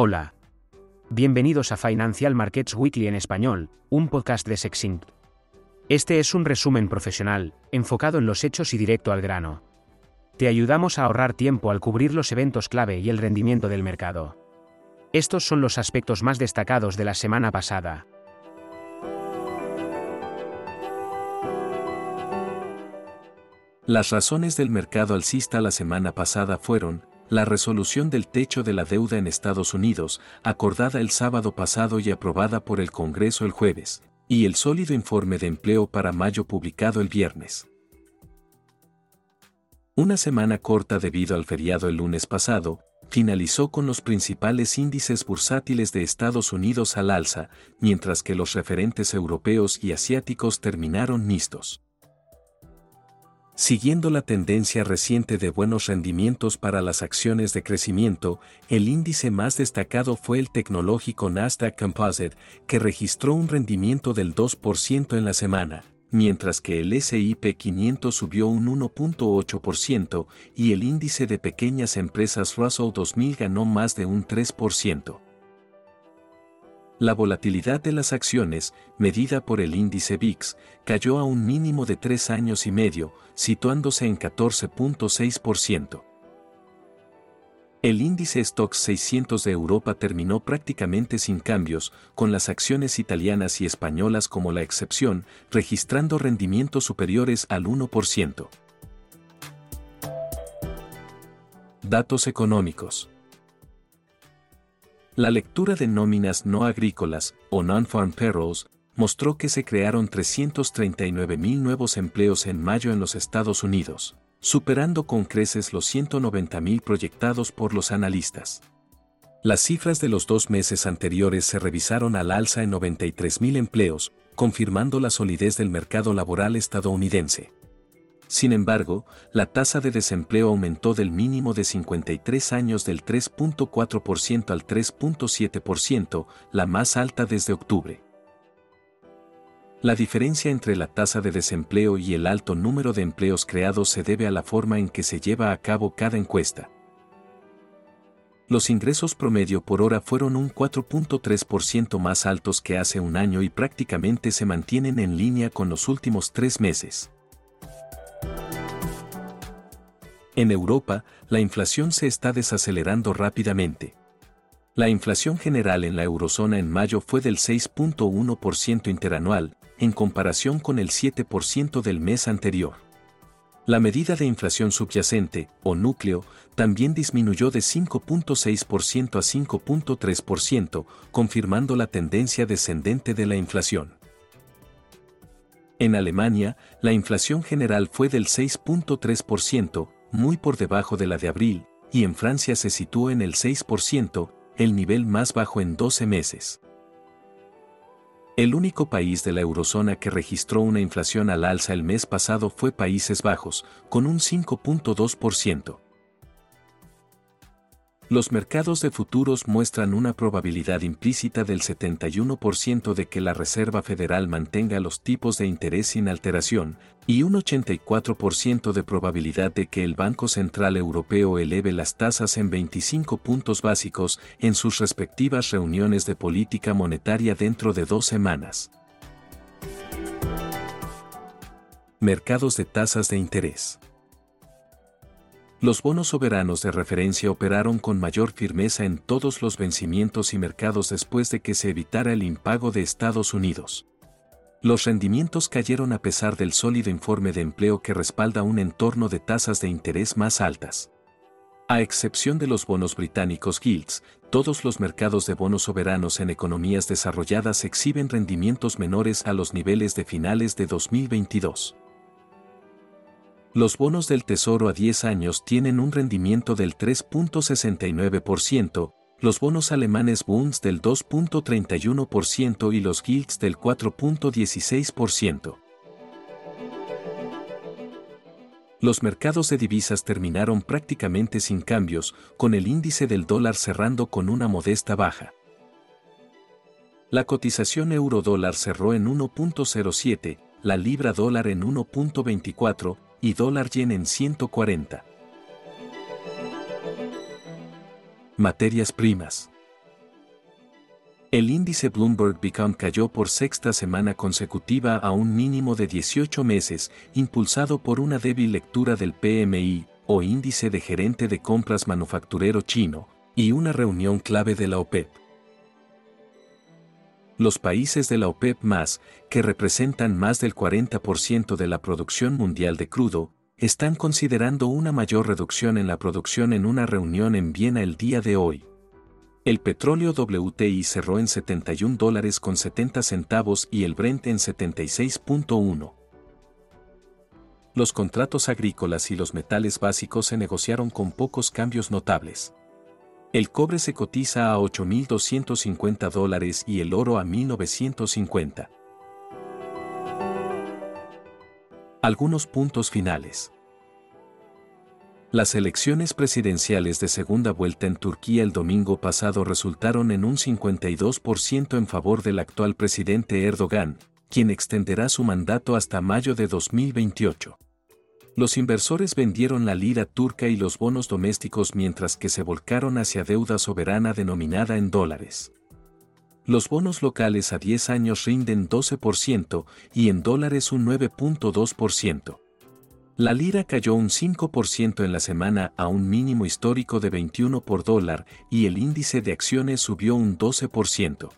Hola. Bienvenidos a Financial Markets Weekly en español, un podcast de Sexint. Este es un resumen profesional, enfocado en los hechos y directo al grano. Te ayudamos a ahorrar tiempo al cubrir los eventos clave y el rendimiento del mercado. Estos son los aspectos más destacados de la semana pasada. Las razones del mercado alcista la semana pasada fueron, la resolución del techo de la deuda en Estados Unidos, acordada el sábado pasado y aprobada por el Congreso el jueves, y el sólido informe de empleo para mayo publicado el viernes. Una semana corta debido al feriado el lunes pasado, finalizó con los principales índices bursátiles de Estados Unidos al alza, mientras que los referentes europeos y asiáticos terminaron mixtos. Siguiendo la tendencia reciente de buenos rendimientos para las acciones de crecimiento, el índice más destacado fue el tecnológico Nasdaq Composite, que registró un rendimiento del 2% en la semana, mientras que el SIP 500 subió un 1.8% y el índice de pequeñas empresas Russell 2000 ganó más de un 3%. La volatilidad de las acciones, medida por el índice VIX, cayó a un mínimo de tres años y medio, situándose en 14.6%. El índice Stocks 600 de Europa terminó prácticamente sin cambios, con las acciones italianas y españolas como la excepción, registrando rendimientos superiores al 1%. Datos económicos. La lectura de nóminas no agrícolas, o non-farm payrolls, mostró que se crearon 339.000 nuevos empleos en mayo en los Estados Unidos, superando con creces los 190.000 proyectados por los analistas. Las cifras de los dos meses anteriores se revisaron al alza en 93.000 empleos, confirmando la solidez del mercado laboral estadounidense. Sin embargo, la tasa de desempleo aumentó del mínimo de 53 años del 3.4% al 3.7%, la más alta desde octubre. La diferencia entre la tasa de desempleo y el alto número de empleos creados se debe a la forma en que se lleva a cabo cada encuesta. Los ingresos promedio por hora fueron un 4.3% más altos que hace un año y prácticamente se mantienen en línea con los últimos tres meses. En Europa, la inflación se está desacelerando rápidamente. La inflación general en la eurozona en mayo fue del 6.1% interanual, en comparación con el 7% del mes anterior. La medida de inflación subyacente, o núcleo, también disminuyó de 5.6% a 5.3%, confirmando la tendencia descendente de la inflación. En Alemania, la inflación general fue del 6.3%, muy por debajo de la de abril, y en Francia se situó en el 6%, el nivel más bajo en 12 meses. El único país de la eurozona que registró una inflación al alza el mes pasado fue Países Bajos, con un 5.2%. Los mercados de futuros muestran una probabilidad implícita del 71% de que la Reserva Federal mantenga los tipos de interés sin alteración, y un 84% de probabilidad de que el Banco Central Europeo eleve las tasas en 25 puntos básicos en sus respectivas reuniones de política monetaria dentro de dos semanas. Mercados de tasas de interés los bonos soberanos de referencia operaron con mayor firmeza en todos los vencimientos y mercados después de que se evitara el impago de Estados Unidos. Los rendimientos cayeron a pesar del sólido informe de empleo que respalda un entorno de tasas de interés más altas. A excepción de los bonos británicos Gilts, todos los mercados de bonos soberanos en economías desarrolladas exhiben rendimientos menores a los niveles de finales de 2022. Los bonos del Tesoro a 10 años tienen un rendimiento del 3.69%, los bonos alemanes Bunds del 2.31% y los Gilts del 4.16%. Los mercados de divisas terminaron prácticamente sin cambios, con el índice del dólar cerrando con una modesta baja. La cotización euro-dólar cerró en 1.07, la libra dólar en 1.24, y dólar yen en 140. Materias primas. El índice Bloomberg Become cayó por sexta semana consecutiva a un mínimo de 18 meses, impulsado por una débil lectura del PMI, o índice de gerente de compras manufacturero chino, y una reunión clave de la OPEP. Los países de la OPEP más, que representan más del 40% de la producción mundial de crudo, están considerando una mayor reducción en la producción en una reunión en Viena el día de hoy. El petróleo WTI cerró en 71 dólares con 70 centavos y el Brent en 76.1. Los contratos agrícolas y los metales básicos se negociaron con pocos cambios notables. El cobre se cotiza a 8.250 dólares y el oro a 1.950. Algunos puntos finales. Las elecciones presidenciales de segunda vuelta en Turquía el domingo pasado resultaron en un 52% en favor del actual presidente Erdogan, quien extenderá su mandato hasta mayo de 2028. Los inversores vendieron la lira turca y los bonos domésticos mientras que se volcaron hacia deuda soberana denominada en dólares. Los bonos locales a 10 años rinden 12% y en dólares un 9.2%. La lira cayó un 5% en la semana a un mínimo histórico de 21 por dólar y el índice de acciones subió un 12%.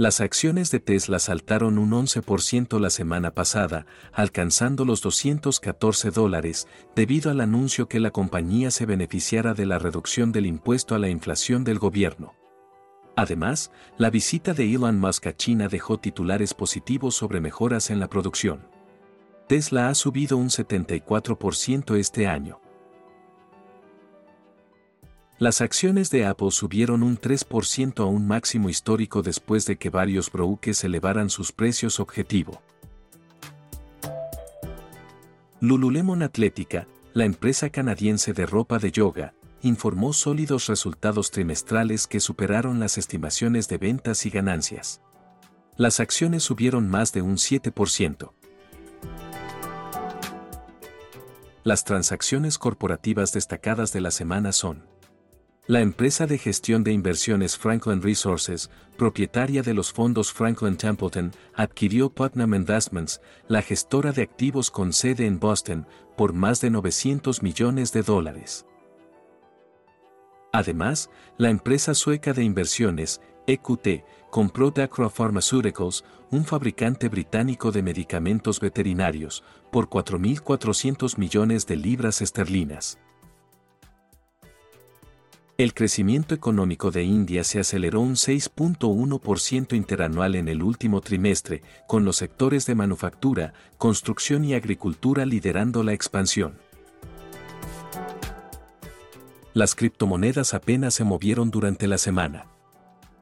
Las acciones de Tesla saltaron un 11% la semana pasada, alcanzando los 214 dólares, debido al anuncio que la compañía se beneficiara de la reducción del impuesto a la inflación del gobierno. Además, la visita de Elon Musk a China dejó titulares positivos sobre mejoras en la producción. Tesla ha subido un 74% este año. Las acciones de Apple subieron un 3% a un máximo histórico después de que varios brokers elevaran sus precios objetivo. Lululemon Atlética, la empresa canadiense de ropa de yoga, informó sólidos resultados trimestrales que superaron las estimaciones de ventas y ganancias. Las acciones subieron más de un 7%. Las transacciones corporativas destacadas de la semana son la empresa de gestión de inversiones Franklin Resources, propietaria de los fondos Franklin Templeton, adquirió Putnam Investments, la gestora de activos con sede en Boston, por más de 900 millones de dólares. Además, la empresa sueca de inversiones, EQT, compró Dacro Pharmaceuticals, un fabricante británico de medicamentos veterinarios, por 4.400 millones de libras esterlinas. El crecimiento económico de India se aceleró un 6.1% interanual en el último trimestre, con los sectores de manufactura, construcción y agricultura liderando la expansión. Las criptomonedas apenas se movieron durante la semana.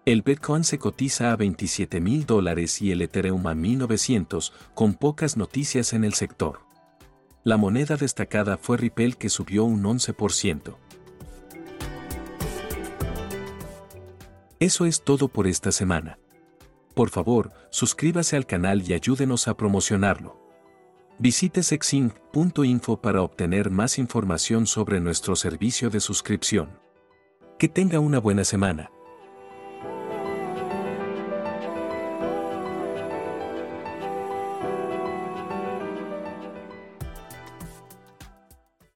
El Bitcoin se cotiza a 27 mil dólares y el Ethereum a 1900, con pocas noticias en el sector. La moneda destacada fue Ripple que subió un 11%. Eso es todo por esta semana. Por favor, suscríbase al canal y ayúdenos a promocionarlo. Visite sexinc.info para obtener más información sobre nuestro servicio de suscripción. Que tenga una buena semana.